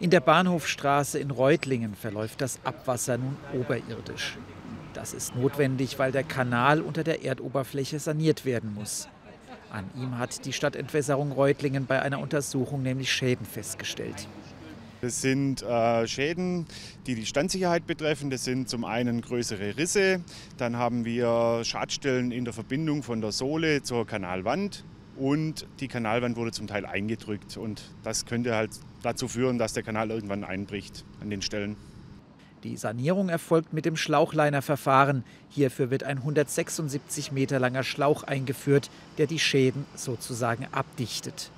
In der Bahnhofstraße in Reutlingen verläuft das Abwasser nun oberirdisch. Das ist notwendig, weil der Kanal unter der Erdoberfläche saniert werden muss. An ihm hat die Stadtentwässerung Reutlingen bei einer Untersuchung nämlich Schäden festgestellt. Das sind äh, Schäden, die die Standsicherheit betreffen. Das sind zum einen größere Risse, dann haben wir Schadstellen in der Verbindung von der Sohle zur Kanalwand und die Kanalwand wurde zum Teil eingedrückt und das könnte halt dazu führen, dass der Kanal irgendwann einbricht an den Stellen. Die Sanierung erfolgt mit dem Schlauchleinerverfahren. Hierfür wird ein 176 Meter langer Schlauch eingeführt, der die Schäden sozusagen abdichtet.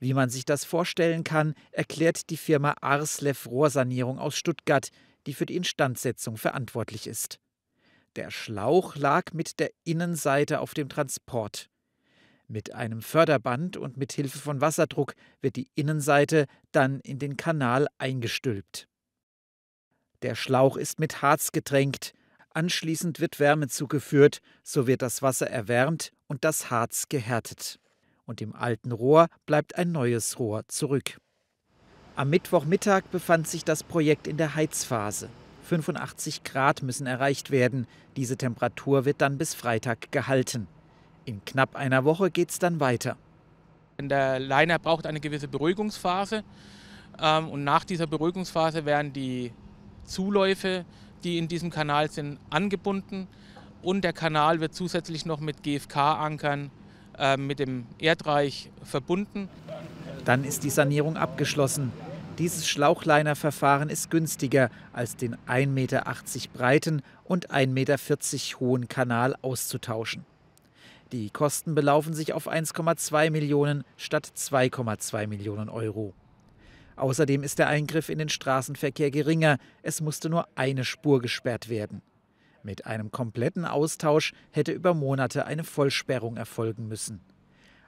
Wie man sich das vorstellen kann, erklärt die Firma Arslev Rohrsanierung aus Stuttgart, die für die Instandsetzung verantwortlich ist. Der Schlauch lag mit der Innenseite auf dem Transport. Mit einem Förderband und mit Hilfe von Wasserdruck wird die Innenseite dann in den Kanal eingestülpt. Der Schlauch ist mit Harz getränkt, anschließend wird Wärme zugeführt, so wird das Wasser erwärmt und das Harz gehärtet. Und im alten Rohr bleibt ein neues Rohr zurück. Am Mittwochmittag befand sich das Projekt in der Heizphase. 85 Grad müssen erreicht werden. Diese Temperatur wird dann bis Freitag gehalten. In knapp einer Woche geht es dann weiter. Der Liner braucht eine gewisse Beruhigungsphase. Ähm, und nach dieser Beruhigungsphase werden die Zuläufe, die in diesem Kanal sind, angebunden. Und der Kanal wird zusätzlich noch mit GFK-Ankern ähm, mit dem Erdreich verbunden. Dann ist die Sanierung abgeschlossen. Dieses Schlauchlinerverfahren ist günstiger als den 1,80 Meter breiten und 1,40 Meter hohen Kanal auszutauschen. Die Kosten belaufen sich auf 1,2 Millionen statt 2,2 Millionen Euro. Außerdem ist der Eingriff in den Straßenverkehr geringer. Es musste nur eine Spur gesperrt werden. Mit einem kompletten Austausch hätte über Monate eine Vollsperrung erfolgen müssen.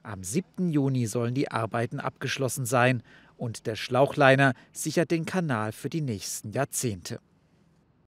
Am 7. Juni sollen die Arbeiten abgeschlossen sein und der Schlauchliner sichert den Kanal für die nächsten Jahrzehnte.